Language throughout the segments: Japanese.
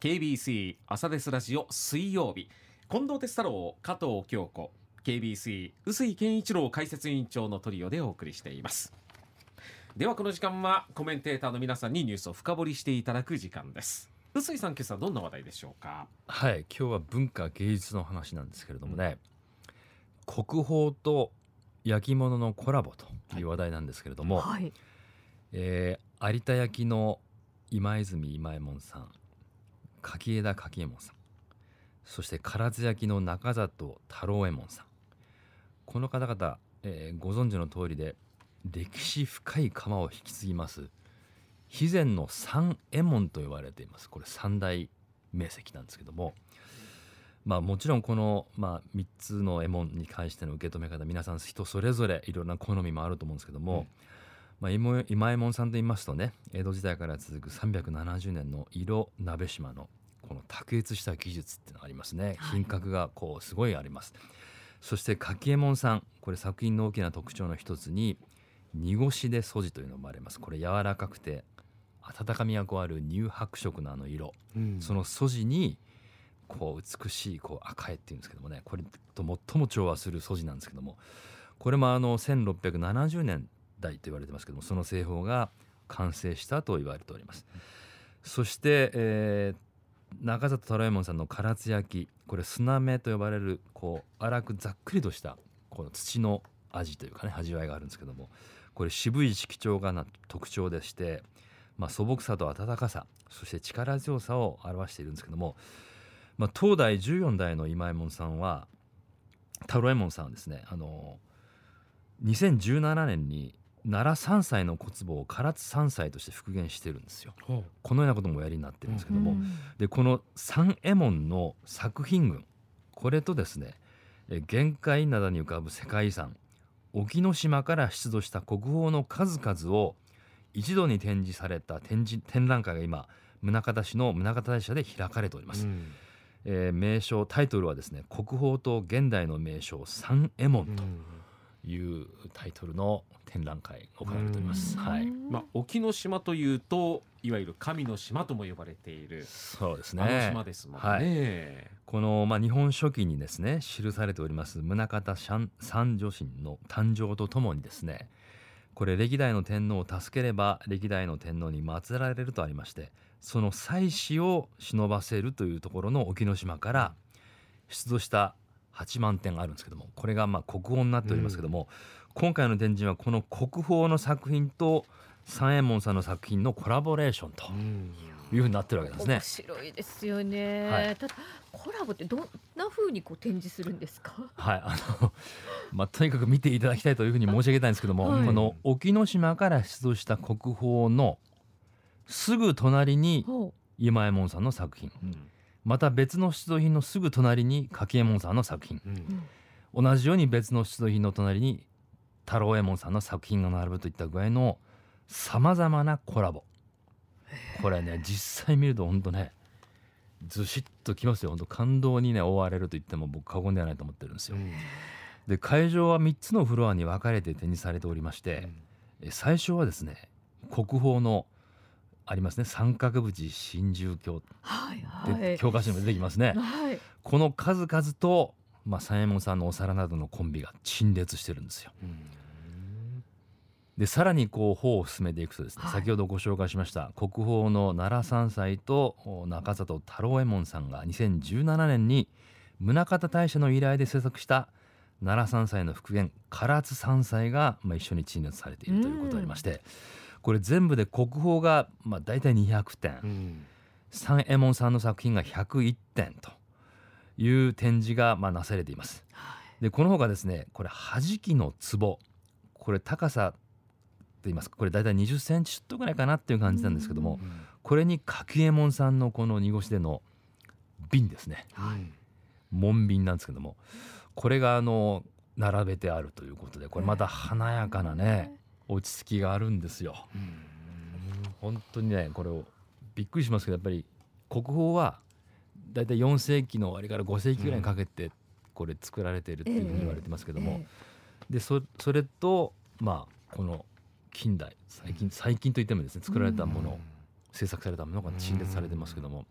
KBC 朝ですラジオ水曜日。近藤哲太郎加藤京子。KBC 臼井健一郎解説委員長のトリオでお送りしています。ではこの時間はコメンテーターの皆さんにニュースを深掘りしていただく時間です。臼井さん今朝どんな話題でしょうか？はい今日は文化芸術の話なんですけれどもね、国宝と焼き物のコラボという話題なんですけれども、はい。えー有田焼の今泉今右衛門さん柿枝柿右衛門さん。そして唐津焼の中里太郎右衛門さん。この方々、えーご存知の通りで歴史深い窯を引き継ぎます肥前の三右衛門と呼ばれています。これ三大名跡なんですけども。まあもちろんこの、まあ、3つの右衛門に関しての受け止め方皆さん人それぞれいろんな好みもあると思うんですけども、まあ、今今右衛門さんと言いますとね江戸時代から続く370年の色鍋島のこの卓越した技術っていうのがありますね。はい。品格がこうすごいあります、そして柿右衛門さんこれ作品の大きな特徴の一つに濁しで素地というのが生まれます。これ柔らかくて温かみがこうある乳白色のあの色。その素地にこう美しいこう赤絵っていうんですけどもねこれと最も調和する素地なんですけどもこれもあの1670年代と言われてますけどもその製法が完成したと言われております。そして、えー中里太郎右衛門さんの唐津焼これ砂目と呼ばれるこう粗くざっくりとしたこの土の味というかね味わいがあるんですけどもこれ渋い色調がな特徴でして、まあ、素朴さと温かさそして力強さを表しているんですけども、まあ、当代14代の今右衛門さんは太郎右衛門さんはですねあの2017年に奈良3歳の小壺を唐津3歳として復元してるんですよ。このようなこともおやりになってるんですけども、でこの三右衛門の作品群これとですねえ玄界灘に浮かぶ世界遺産沖ノ島から出土した国宝の数々を一度に展示された展示展覧会が今宗像市の宗像大社で開かれております、えー名称タイトルはですね国宝と現代の名称三右衛門というタイトルの展覧会が行われております、はい。まあ、沖ノ島というといわゆる神の島とも呼ばれている、そうですね。あの島ですもんね、はい。この、まあ、日本書紀にですね記されております宗像三三女神の誕生とともにですねこれ歴代の天皇を助ければ歴代の天皇に祀られるとありましてその祭祀を忍ばせるというところの沖ノ島から出土した8万点あるんですけどもこれがまあ国宝になっておりますけども、今回の展示はこの国宝の作品と三右衛門さんの作品のコラボレーションというふうになってるわけですね。面。白いですよね。はい。ただコラボってどんな風にこう展示するんですか？はい、あの、まあ、とにかく見ていただきたいというふうに申し上げたいんですけども、はい。この沖ノ島から出土した国宝のすぐ隣にほ今右衛門さんの作品また別の出土品のすぐ隣に柿右衛門さんの作品。同じように別の出土品の隣に太郎右衛門さんの作品が並ぶといった具合のさまざまなコラボ。これね実際見ると本当ねずしっときますよ。本当感動にね覆われると言っても僕過言ではないと思ってるんですよ。で会場は3つのフロアに分かれて展示されておりまして、え最初はですね国宝のありますね三角縁真珠鏡うはいで、はい。教科書にも出てきますね。はい。この数々と、まあ、三右衛門さんのお皿などのコンビが陳列してるんですよ。でさらにこう方を進めていくとですね、はい先ほどご紹介しました国宝の奈良三歳とお中里太郎右衛門さんが2017年に宗像大社の依頼で制作した奈良三歳の復元唐津三歳が、まあ、一緒に陳列されているということがありまして、これ全部で国宝が、まあ、大体200点、三右衛門さんの作品が101点という展示がまあなされています。でこのほかですねこれ弾きの壺。これ高さと言いますか。これ大体20センチちょっとぐらいかなっていう感じなんですけども、これに柿右衛門さんのこの濁しでの瓶ですね。門瓶なんですけどもこれがあの並べてあるということでこれまた華やかなね落ち着きがあるんですよ。本当にねこれをびっくりしますけどやっぱり国宝は大体4世紀の終わりから5世紀ぐらいにかけてこれ作られているっていうふうに言われてますけども、でそそれとまあこの近代最近最近といってもですね作られたもの、制作されたものが陳列されてますけども、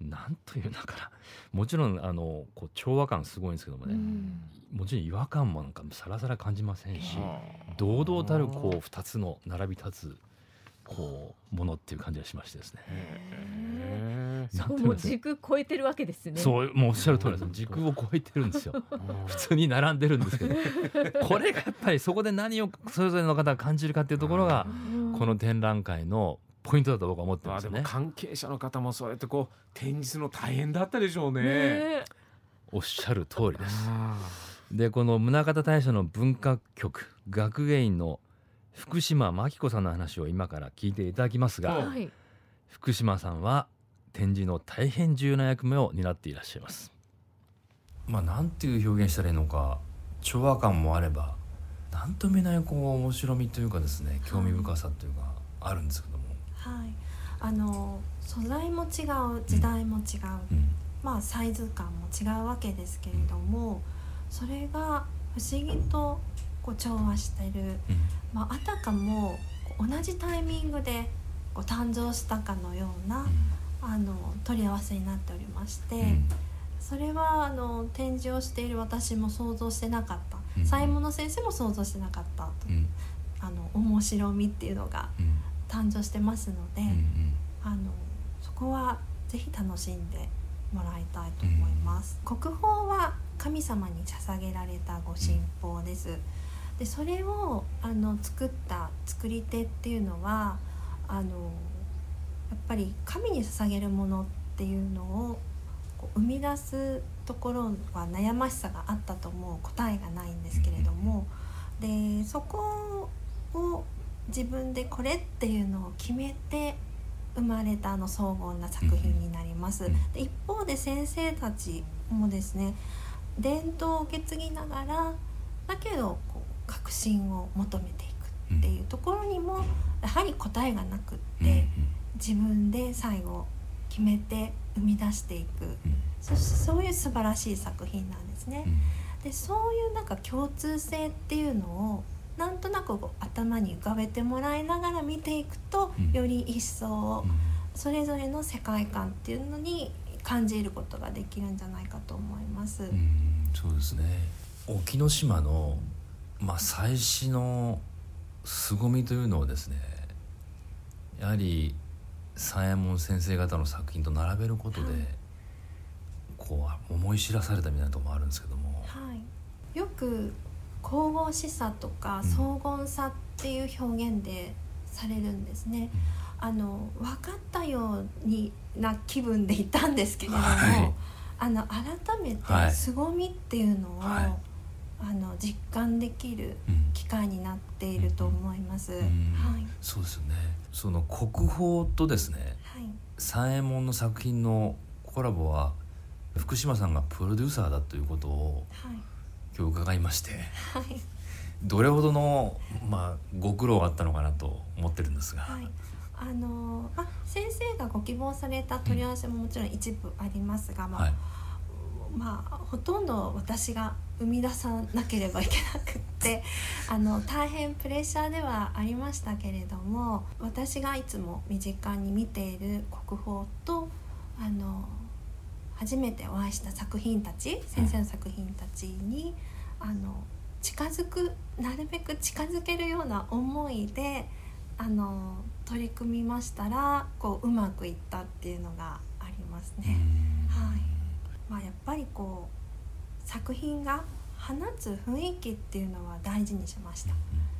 なんというのかなもちろんあのこう調和感すごいんですけどもね、うん。もちろん違和感もなんかさらさら感じませんし、はあ堂々たるこう2つの並び立つこうものっていう感じがしましてですね。そうも軸超えてるわけですね。そうもうおっしゃる通りです。時空を超えてるんですよ。普通に並んでるんですけど。これがやっぱりそこで何をそれぞれの方が感じるかっていうところがうん。この展覧会のポイントだと僕は思ってますね。でも関係者の方もそうやってこう展示するの大変だったでしょうね。ねえ。おっしゃる通りです。あでこの宗像大社の文化局学芸員の福島真紀子さんの話を今から聞いていただきますがはいはい。福島さんは展示の大変重要な役目を担っていらっしゃいます。まあなんていう表現したらいいのか調和感もあればなんとも言えないこう面白みというかですね興味深さというかあるんですけど。も、はい、あの素材も違う時代も違う、うん。まあサイズ感も違うわけですけれどもそれが不思議とこう調和してる、うん。まあ、あたかも同じタイミングでこう誕生したかのような、あの取り合わせになっておりまして、うん。それはあの展示をしている私も想像してなかった、うん。左衛門の先生も想像してなかったあの面白みっていうのがうん誕生してますので。うんうんあのそこはぜひ楽しんでもらいたいと思います。国宝は神様に捧げられたご神宝です。でそれをあの作った作り手っていうのはあのやっぱり神に捧げるものっていうのをこう生み出すところは悩ましさがあったと思う答えがないんですけれどもでそこを自分でこれっていうのを決めて生まれたあの荘厳な作品になります。うんで一方で先生たちもですね伝統を受け継ぎながらだけどこう革新を求めていくっていうところにもやはり答えがなくって自分で最後決めて生み出していく。そそういう素晴らしい作品なんですね。でそういうなんか共通性っていうのをなんとなくこう頭に浮かべてもらいながら見ていくと、うん。より一層それぞれの世界観っていうのに感じることができるんじゃないかと思います。うん。そうですね。沖ノ島の、まあ、祭祀の凄みというのをですねやはり三右衛門先生方の作品と並べることで、はい。こう思い知らされたみたいなところもあるんですけども、はい、よく神々しさとかうん。荘厳さっていう表現でされるんですね。あの分かったようにな気分でいたんですけれども、はい。あの改めはい。て凄みっていうのを、はい。あの実感できるうん。機会になっていると思います。ん。はい。そうですよね。その国宝とですねはい。三右衛門の作品のコラボは福島さんがプロデューサーだということをはい今日伺いましてはい。どれほどの、まあ、ご苦労があったのかなと思ってるんですが、はい、あのまあ先生がご希望された問い合わせももちろん一部ありますが、まあはい。まあ、ほとんど私が生み出さなければいけなくって あの大変プレッシャーではありましたけれども私がいつも身近に見ている国宝とあの初めてお会いした作品たち先生の作品たちにあの近づくなるべく近づけるような思いであの取り組みましたらこううまくいったっていうのがありますね。はい。まあ、やっぱりこう作品が放つ雰囲気っていうのは大事にしました。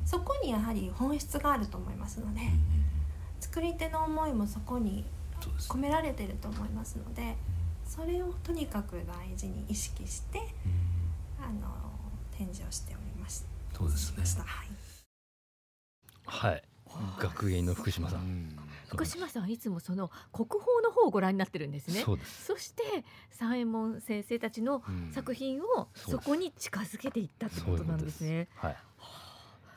そこにやはり本質があると思いますので作り手の思いもそこに込められてると思いますのでそれをとにかく大事に意識してあの展示をしておりましそうですね。ました。はい。はい。学芸員の福島さん、うん。福島さんはいつもその国宝の方をご覧になってるんですね。そうです。そして三右衛門先生たちのうん。作品をそこに近づけていったってことなんですね。はい。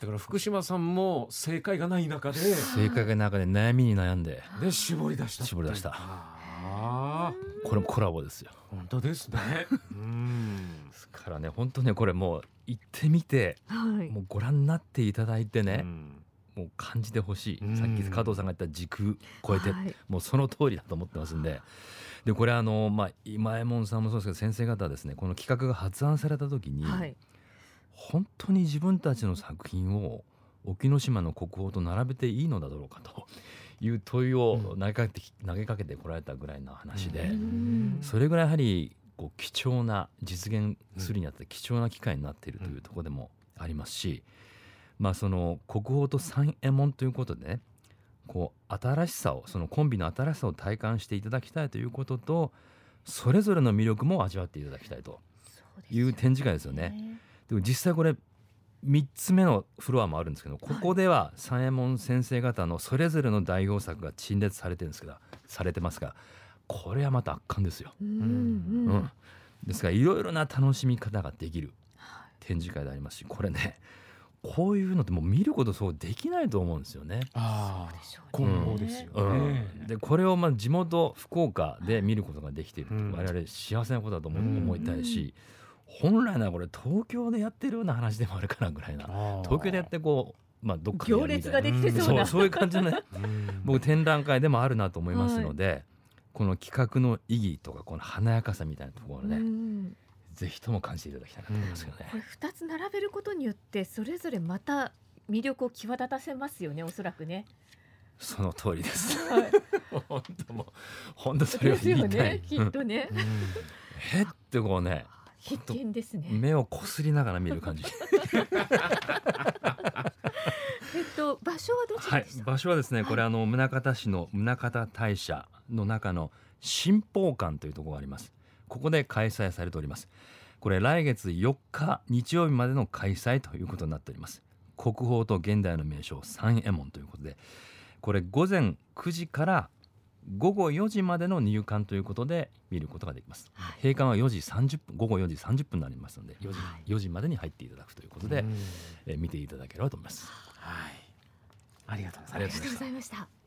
だから福島さんも正解がない中で正解が中で悩みに悩んで。で絞り出した絞り出した。ああこれもコラボですよ。本当ですね。うん。ですからね本当ねこれもう行ってみてはい。もうご覧になっていただいてね、うん。もう感じてほしい、うん。さっき加藤さんが言った時空超えて、はい。もうその通りだと思ってますんで。でこれあの、まあ、今右衛門さんもそうですけど先生方はですねこの企画が発案された時に、はい。本当に自分たちの作品を沖ノ島の国宝と並べていいのだろうかという問いを投げかけて,、投げかけてこられたぐらいの話で、うん。それぐらいやはりこう貴重な実現するにあたって貴重な機会になっているというところでもありますし、まあその国宝と三右衛門ということでねこう新しさをそのコンビの新しさを体感していただきたいということとそれぞれの魅力も味わっていただきたいという展示会ですよね。でも実際これ3つ目のフロアもあるんですけどここでは三右衛門先生方のそれぞれの代表作が陳列されてるんですけどされてますがこれはまた圧巻ですよ。うんううん。ん、ですからいろいろな楽しみ方ができる展示会でありますしこれねこういうのってもう見ることそうできないと思うんですよね。ああでしょうね。今後ですようん。ね。でこれをまあ地元福岡で見ることができている我々幸せなことだと思,、うん思いたいし本来ならこれ東京でやってるような話でもあるかなぐらいな東京でやってこう、まあ、どっか行列ができてそうなそういう感じの 僕展覧会でもあるなと思いますので、この企画の意義とかこの華やかさみたいなところをね、うんぜひとも感じていただきたいなと思いますけどね。これ二つ並べることによってそれぞれまた魅力を際立たせますよねおそらくね。その通りです。はい 本当もう本当それを言いたい。ねきうんっとね。へってこうね必見ですね。目をこすりながら見る感じ。えっと場所はどちはいらでした？場所はですねこれあの宗像市の宗像大社の中の新宝館というところがあります。ここで開催されております。これ来月4日日曜日までの開催ということになっております。国宝と現代の名称三右衛門ということでこれ午前9時から午後4時までの入館ということで見ることができます。はい閉館は4時30分午後4時30分になりますので4時,、はい4時までに入っていただくということで、うんえー見ていただければと思います。はいありがとうございましたありがとうございました。